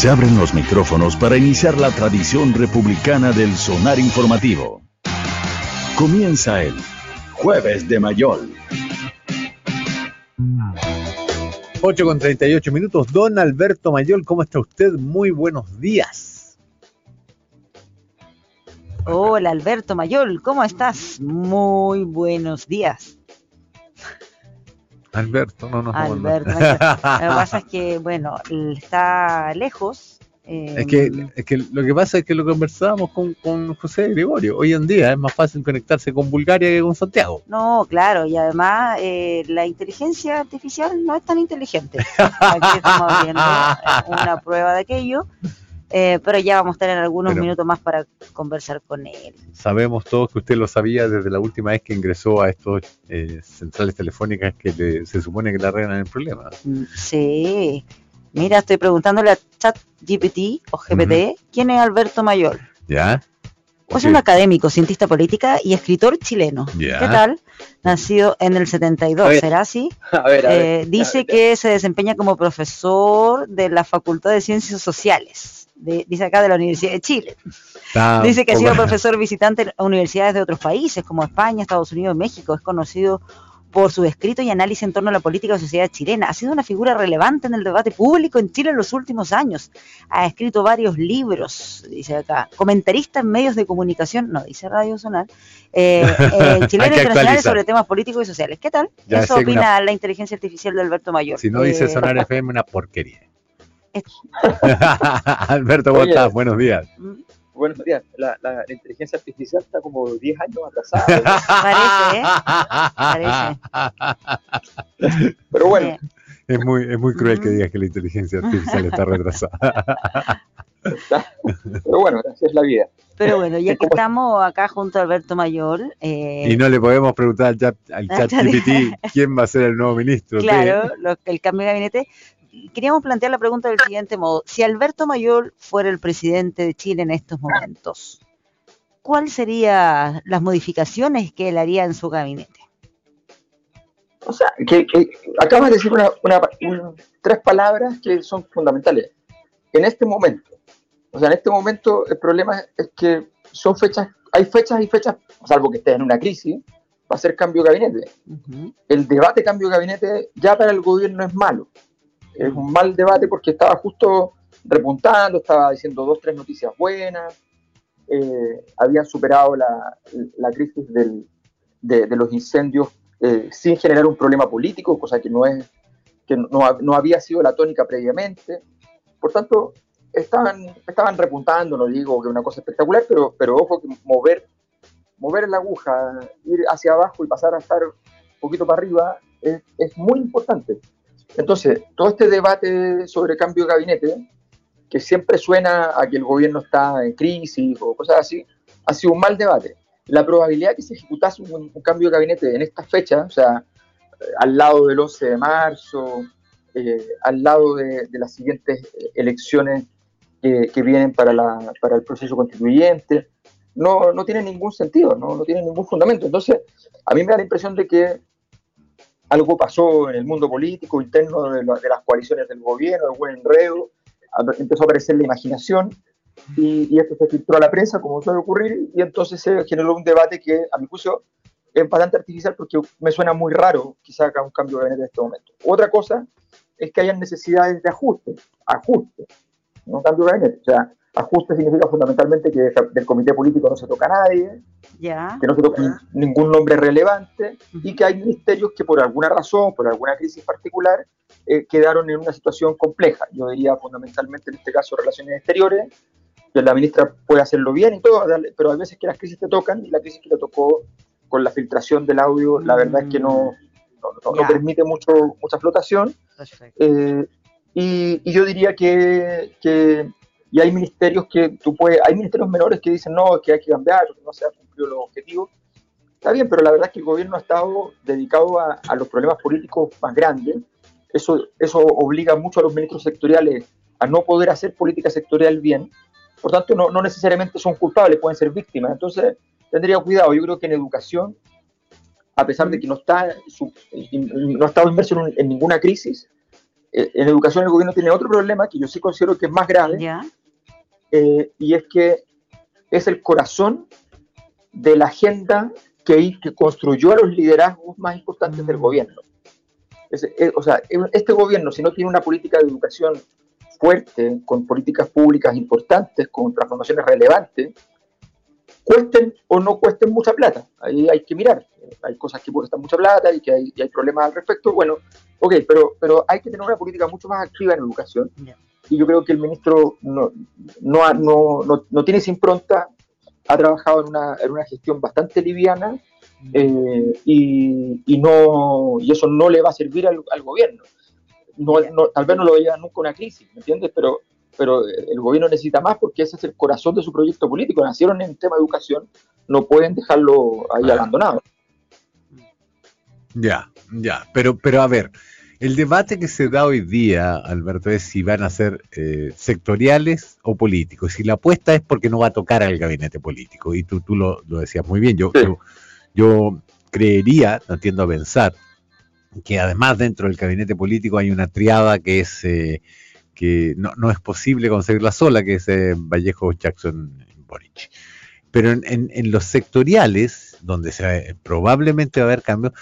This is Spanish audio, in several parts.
Se abren los micrófonos para iniciar la tradición republicana del sonar informativo. Comienza el Jueves de Mayol. 8 con 38 minutos. Don Alberto Mayol, ¿cómo está usted? Muy buenos días. Hola Alberto Mayol, ¿cómo estás? Muy buenos días. Alberto, no nos Alberto, Mayol. Lo que pasa es que, bueno, está lejos. Eh, es, que, es que lo que pasa es que lo conversábamos con, con José Gregorio. Hoy en día es más fácil conectarse con Bulgaria que con Santiago. No, claro, y además eh, la inteligencia artificial no es tan inteligente. Aquí estamos viendo una prueba de aquello. Eh, pero ya vamos a tener algunos minutos más para conversar con él. Sabemos todos que usted lo sabía desde la última vez que ingresó a estos eh, centrales telefónicas que le, se supone que le arreglan el problema. Mm, Sí. Mira, estoy preguntándole a ChatGPT o GPT quién es Alberto Mayor. ¿Ya? Es un académico, cientista política y escritor chileno. ¿Qué tal? Nacido en el 72, A ver. ¿será así? A ver, a ver. Eh, dice que se desempeña como profesor de la Facultad de Ciencias Sociales, de- dice acá de la Universidad de Chile. Está Dice que ha un sido profesor visitante en universidades de otros países como España, Estados Unidos México. Es conocido por su escrito y análisis en torno a la política y sociedad chilena. Ha sido una figura relevante en el debate público en Chile en los últimos años. Ha escrito varios libros, dice acá. Comentarista en medios de comunicación, no dice Radio Sonar, eh, eh, chileno Hay que internacionales sobre temas políticos y sociales. ¿Qué tal? Ya Eso opina la inteligencia artificial de Alberto Mayor. Si no dice Eh, Sonar FM, una porquería. Alberto, ¿cómo Oye. estás? Buenos días. mm, Buenos días. La, la- la inteligencia artificial está como 10 años atrasada. Parece, ¿eh? Parece. Pero bueno, Es muy, es muy cruel que digas que la inteligencia artificial está retrasada. pero bueno, así es la vida. Pero bueno, ya que estamos acá junto a Alberto Mayor, eh, Y no le podemos preguntar al chat, al chat GPT quién va a ser el nuevo ministro. claro, lo- el cambio de gabinete, queríamos plantear la pregunta del siguiente modo. Si Alberto Mayor fuera el presidente de Chile en estos momentos, ¿cuáles serían las modificaciones que él haría en su gabinete? O sea, que, que acabas de decir una, una- un- tres palabras que son fundamentales. En este momento, o sea, en este momento el problema es que son fechas, hay fechas y fechas, salvo que estés en una crisis, va a ser cambio de gabinete. El debate cambio de gabinete ya para el gobierno es malo. Es un mal debate porque estaba justo repuntando, estaba diciendo dos, tres noticias buenas, eh, habían superado la, la crisis del- de, de los incendios eh, sin generar un problema político, cosa que no es que no, no había sido la tónica previamente. Por tanto, estaban, estaban repuntando, no digo que una cosa espectacular, pero, pero ojo que mover, mover la aguja, ir hacia abajo y pasar a estar un poquito para arriba es, es muy importante. Entonces, todo este debate sobre cambio de gabinete, que siempre suena a que el gobierno está en crisis o cosas así, ha sido un mal debate. La probabilidad que se ejecutase un, cambio de gabinete en esta fecha, o sea, eh, al lado del 11 de marzo, eh, al lado de, de las siguientes eh, elecciones que, vienen para, la, para el proceso constituyente, no, no tiene ningún sentido, no, no tiene ningún fundamento. Entonces, a mí me da la impresión de que algo pasó en el mundo político interno de, la- de las coaliciones del gobierno, algún enredo, a- empezó a aparecer la imaginación y, y esto se filtró a la prensa, como suele ocurrir, y entonces se generó un debate que, a mi juicio, es bastante artificial porque me suena muy raro se haga un cambio de gabinete en este momento. Otra cosa es que hayan necesidades de ajuste, ajuste, no cambio de gabinete. O sea, ajuste significa fundamentalmente que del comité político no se toca a nadie, que no se toca ningún nombre relevante y que hay ministerios que por alguna razón, por alguna crisis particular, eh, quedaron en una situación compleja. Yo diría fundamentalmente en este caso relaciones exteriores, que la ministra puede hacerlo bien y todo, pero hay veces que las crisis te tocan y la crisis que le tocó con la filtración del audio, la verdad es que no, no, no- no permite mucho, mucha flotación. Eh, y, y yo diría que, que- y hay ministerios que tú puedes, hay ministerios menores que dicen no, que hay que cambiar, que no se ha cumplido los objetivos. Está bien, pero la verdad es que el gobierno ha estado dedicado a, a los problemas políticos más grandes. Eso, eso obliga mucho a los ministros sectoriales a no poder hacer política sectorial bien. Por tanto, no, no necesariamente son culpables, pueden ser víctimas. Entonces, tendría cuidado. Yo creo que en educación, a pesar de que no está, no ha estado inmerso en, un- en ninguna crisis, eh, en educación el gobierno tiene otro problema que yo sí considero que es más grave, ¿Ya? Eh, y es que es el corazón de la agenda que, que construyó a los liderazgos más importantes del Mm. gobierno. Es- eh, o sea, este gobierno, si no tiene una política de educación fuerte, con políticas públicas importantes, con transformaciones relevantes, cuesten o no cuesten mucha plata. Ahí hay que mirar. Hay cosas que cuestan mucha plata y que hay, y hay problemas al respecto. Bueno, ok, pero, pero hay que tener una política mucho más activa en educación. Y yo creo que el ministro no, no, no, no, no tiene esa impronta, ha trabajado en una, en una gestión bastante liviana eh, y, y no, y eso no le va a servir al, al gobierno. No, no- tal vez no lo lleva nunca a una crisis, ¿me entiendes? Pero, pero el gobierno necesita más porque ese es el corazón de su proyecto político. Nacieron en el tema de educación, no pueden dejarlo ahí Ah. abandonado. Ya, ya, pero, pero a ver, el debate que se da hoy día, Alberto, es si van a ser eh, sectoriales o políticos. Si la apuesta es porque no va a tocar al gabinete político, y tú, tú lo, lo decías muy bien, yo, Sí. yo, yo creería, no tiendo a pensar, que además dentro del gabinete político hay una triada que es eh, que no, no es posible conseguirla sola, que es eh, Vallejo, Jackson, Boric. Pero en, en- en los sectoriales, donde se, probablemente va a haber cambios,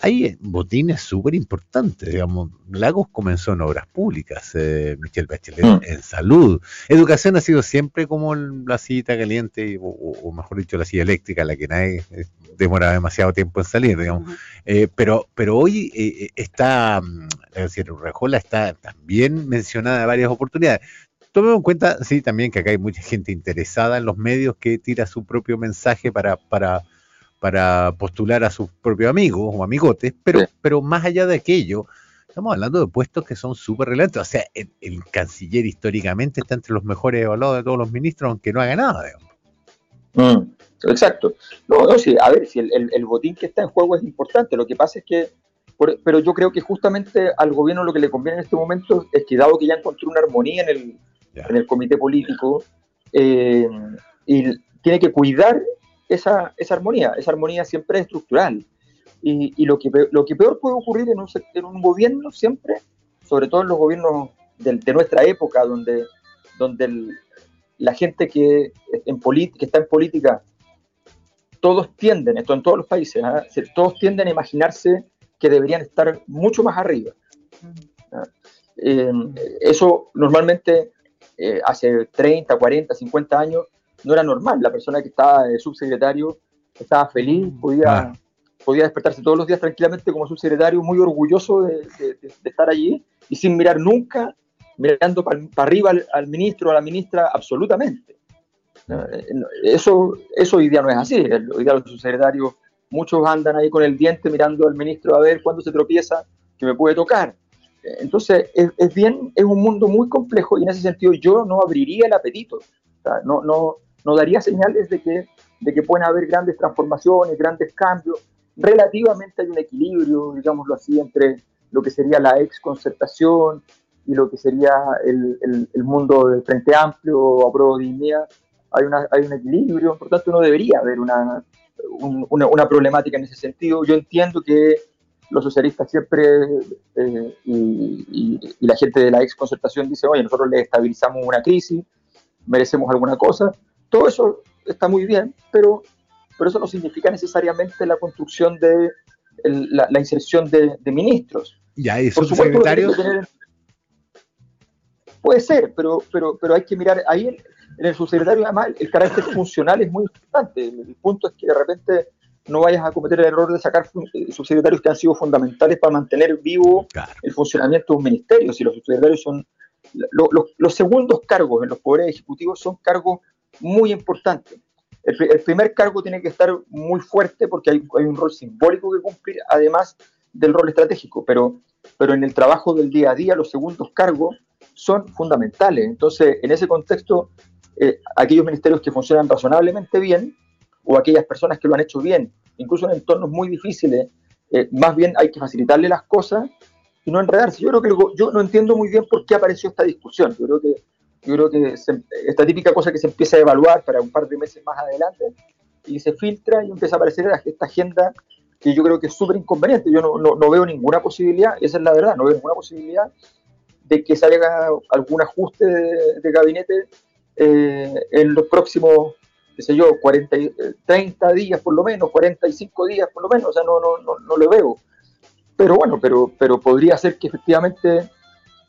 hay botines súper importantes, digamos. Lagos comenzó en obras públicas, eh, Michelle Bachelet Mm. en salud. Educación ha sido siempre como la sillita caliente, o, mejor dicho, la silla eléctrica, la que nadie eh, demora demasiado tiempo en salir, digamos. Eh, pero, pero hoy eh, está, mm, es decir, Urrejola está también mencionada en varias oportunidades. Tomemos en cuenta, sí, también que acá hay mucha gente interesada en los medios que tira su propio mensaje para, para, para postular a sus propios amigos o amigotes, pero, Sí. pero más allá de aquello, estamos hablando de puestos que son súper relevantes. O sea, el, el canciller históricamente está entre los mejores evaluados de todos los ministros, aunque no haga nada. digamos. Mm, exacto. No, no, sí, a ver, si el, el- el botín que está en juego es importante, lo que pasa es que, por- pero yo creo que justamente al gobierno lo que le conviene en este momento es que dado que ya encontró una armonía en el, en el comité político, eh, y tiene que cuidar esa, esa armonía, esa armonía siempre es estructural. Y, y lo, que, lo que peor puede ocurrir en un, en un gobierno siempre, sobre todo en los gobiernos del- de, nuestra época, donde, donde el- la gente que, en polit- que está en política, todos tienden, esto en todos los países. Es decir, todos tienden a imaginarse que deberían estar mucho más arriba. ¿ah? Eh, eso normalmente eh, hace 30, 40, 50 años no era normal. La persona que estaba de subsecretario estaba feliz, podía, Claro. podía despertarse todos los días tranquilamente como subsecretario, muy orgulloso de, de- de- de estar allí y sin mirar nunca, mirando para arriba al, al ministro o a la ministra, absolutamente. Eh, Eso, eso hoy día no es así. Hoy día los subsecretarios, muchos andan ahí con el diente mirando al ministro a ver cuándo se tropieza, que me puede tocar. Entonces, es, es bien, es un mundo muy complejo y en ese sentido yo no abriría el apetito. O sea, no, no, no daría señales de que, de que pueden haber grandes transformaciones, grandes cambios. Relativamente hay un equilibrio, digámoslo así, entre lo que sería la ex concertación y lo que sería el, el- mundo del Frente Amplio o Apruebo Dignidad. Hay, una, hay un equilibrio, por tanto no debería haber una, un- una, problemática en ese sentido. Yo entiendo que los socialistas siempre eh, y la gente de la ex concertación dice, oye, nosotros le estabilizamos una crisis, merecemos alguna cosa. Todo eso está muy bien, pero, pero eso no significa necesariamente la construcción de el- la, la inserción de, de ministros. Ya, y Por supuesto, subsecretarios, tener- puede ser, pero, pero, pero hay que mirar ahí en, en el subsecretario, además, el carácter funcional es muy importante. El, el punto es que de repente no vayas a cometer el error de sacar eh, subsecretarios que han sido fundamentales para mantener vivo claro. el funcionamiento de un ministerio. Si los subsecretarios son. lo- lo- los segundos cargos en los poderes ejecutivos son cargos muy importantes. El, el primer cargo tiene que estar muy fuerte porque hay, hay un rol simbólico que cumplir, además del rol estratégico, pero, pero en el trabajo del día a día los segundos cargos son fundamentales. Entonces, en ese contexto, eh, aquellos ministerios que funcionan razonablemente bien, o aquellas personas que lo han hecho bien, incluso en entornos muy difíciles, eh, más bien hay que facilitarle las cosas y no enredarse. Yo creo que yo no entiendo muy bien por qué apareció esta discusión. Yo creo que, yo creo que se- esta típica cosa que se empieza a evaluar para un par de meses más adelante y se filtra y empieza a aparecer esta agenda que yo creo que es súper inconveniente. Yo no, no- no veo ninguna posibilidad, esa es la verdad, no veo ninguna posibilidad de que se haga algún ajuste de, gabinete eh, en los próximos, qué sé yo, 40, 30 días por lo menos, 45 días por lo menos, o sea, no, no, no, no lo veo. Pero bueno, pero, pero podría ser que efectivamente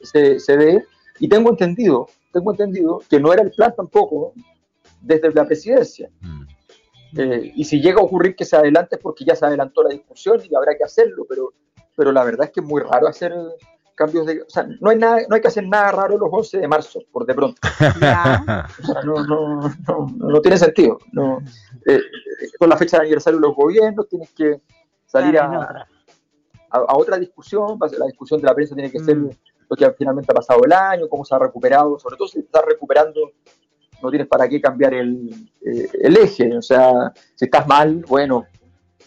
se, se dé, y tengo entendido, tengo entendido que no era el plan tampoco desde la presidencia. Mm. Eh, y si llega a ocurrir que se adelante es porque ya se adelantó la discusión y habrá que hacerlo, pero, pero la verdad es que es muy raro hacer cambios de... O sea, no hay, nada, no hay que hacer nada raro los 11 de marzo, por de pronto. no, no, no, no, tiene sentido. No, eh, con la fecha de aniversario de los gobiernos tienes que salir a, a, otra discusión, la discusión de la prensa tiene que ser mm. Lo que finalmente ha pasado el año, cómo se ha recuperado, sobre todo si está recuperando no tienes para qué cambiar el, eh, el, eje. O sea, si estás mal, bueno,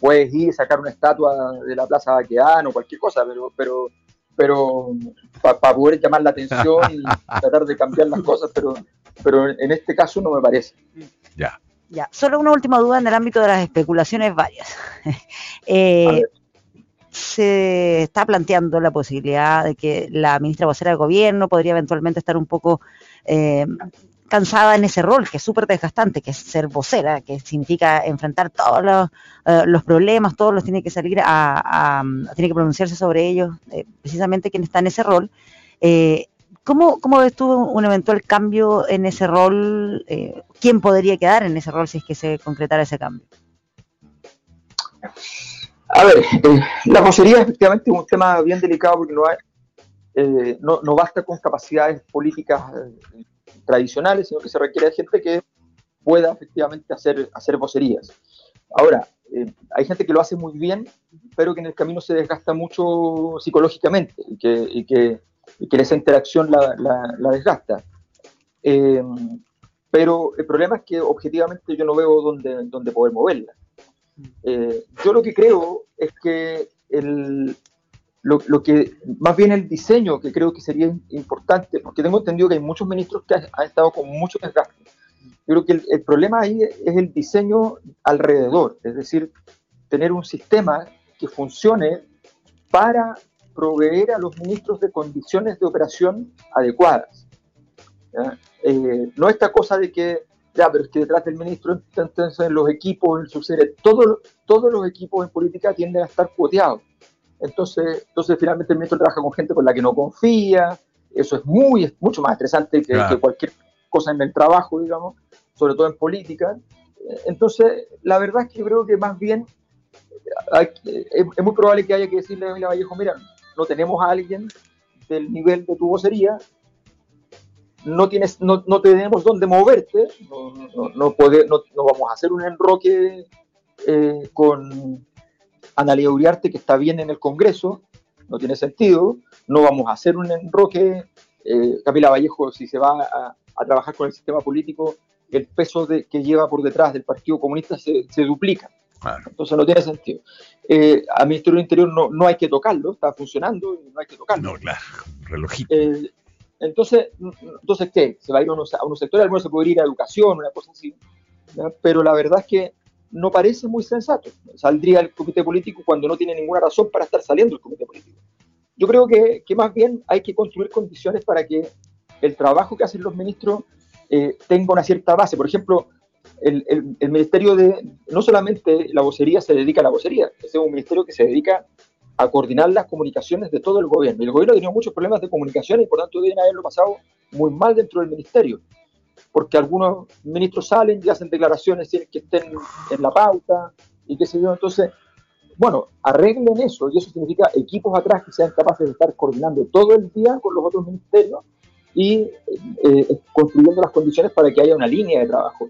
puedes ir, sacar una estatua de la Plaza Baquedano o cualquier cosa, pero, pero, pero para poder llamar la atención y tratar de cambiar las cosas, pero, pero en este caso no me parece. Ya. Ya, solo una última duda en el ámbito de las especulaciones varias. eh, se está planteando la posibilidad de que la ministra vocera del gobierno podría eventualmente estar un poco eh, cansada en ese rol, que es súper desgastante, que es ser vocera, que significa enfrentar todos los, eh, los problemas, todos los tiene que salir a, tiene que pronunciarse sobre ellos, eh, precisamente quien está en ese rol. Eh, ¿cómo, ¿Cómo ves tú un eventual cambio en ese rol? ¿Quién podría quedar en ese rol si es que se concretara ese cambio? A ver, la vocería efectivamente es un tema bien delicado porque no, hay, no, no, basta con capacidades políticas tradicionales, sino que se requiere de gente que pueda efectivamente hacer, hacer vocerías. Ahora, eh, hay gente que lo hace muy bien, pero que en el camino se desgasta mucho psicológicamente y que, y que, esa interacción la, la, desgasta. Eh, pero el problema es que objetivamente yo no veo dónde, dónde poder moverla. Eh, yo lo que creo es que el, lo, que, más bien el diseño, que creo que sería importante, porque tengo entendido que hay muchos ministros que han, estado con mucho desgaste. Yo creo que el, problema ahí es el diseño alrededor, es decir, tener un sistema que funcione para proveer a los ministros de condiciones de operación adecuadas. Eh, no esta cosa de que, ya, pero es que detrás del ministro, entonces los equipos, el subsecretario, todo, todos los equipos en política tienden a estar cuoteados entonces, entonces finalmente el ministro trabaja con gente con la que no confía, eso es muy, mucho más estresante que, cualquier cosa en el trabajo, digamos, sobre todo en política. Entonces, la verdad es que yo creo que más bien es, muy probable que haya que decirle a Emilia Vallejo, mira, no tenemos a alguien del nivel de tu vocería, no, tienes, no, no tenemos dónde moverte, no, no, no, no, vamos a hacer un enroque eh, con, Analia Uriarte, que está bien en el Congreso, no tiene sentido, no vamos a hacer un enroque, eh, Camila Vallejo, si se va a, trabajar con el sistema político, el peso de, que lleva por detrás del Partido Comunista se, duplica. Entonces no tiene sentido. Eh, al Ministerio del Interior no, no hay que tocarlo, está funcionando y no hay que tocarlo. No, claro, relojito. Eh, entonces, entonces, ¿qué? ¿Se va a ir a unos, a unos sectores? Se puede ir a educación, una cosa así. Pero la verdad es que no parece muy sensato. Saldría el comité político cuando no tiene ninguna razón para estar saliendo el comité político. Yo creo que, más bien hay que construir condiciones para que el trabajo que hacen los ministros eh, tenga una cierta base. Por ejemplo, el, ministerio de, no solamente la vocería se dedica a la vocería, es un ministerio que se dedica a coordinar las comunicaciones de todo el gobierno. Y el gobierno tenido muchos problemas de comunicación y por tanto deben haberlo pasado muy mal dentro del ministerio porque algunos ministros salen y hacen declaraciones que estén en la pauta y qué sé yo. Entonces, bueno, arreglen eso y eso significa equipos atrás que sean capaces de estar coordinando todo el día con los otros ministerios y eh, construyendo las condiciones para que haya una línea de trabajo.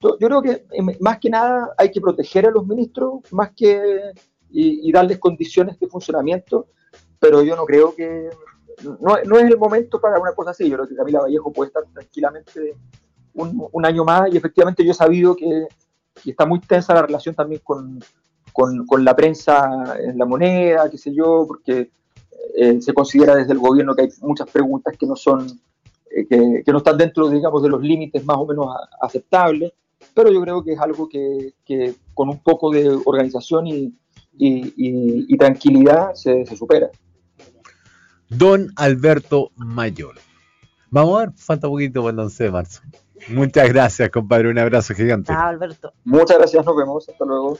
Yo creo que eh, más que nada hay que proteger a los ministros más que y, y darles condiciones de funcionamiento, pero yo no creo que no, no, es el momento para una cosa así. Yo creo que Camila Vallejo puede estar tranquilamente un, un año más y efectivamente yo he sabido que, está muy tensa la relación también con, con, con, la prensa en la moneda, qué sé yo, porque eh, se considera desde el gobierno que hay muchas preguntas que no son, eh, que, que, no están dentro, digamos, de los límites más o menos aceptables, pero yo creo que es algo que, que con un poco de organización y, y, y, tranquilidad se, se supera. Don Alberto Mayor. Vamos a ver, falta poquito para el 11 de marzo. Muchas gracias, compadre. Un abrazo gigante. Chao, Alberto. Muchas gracias, nos vemos. Hasta luego.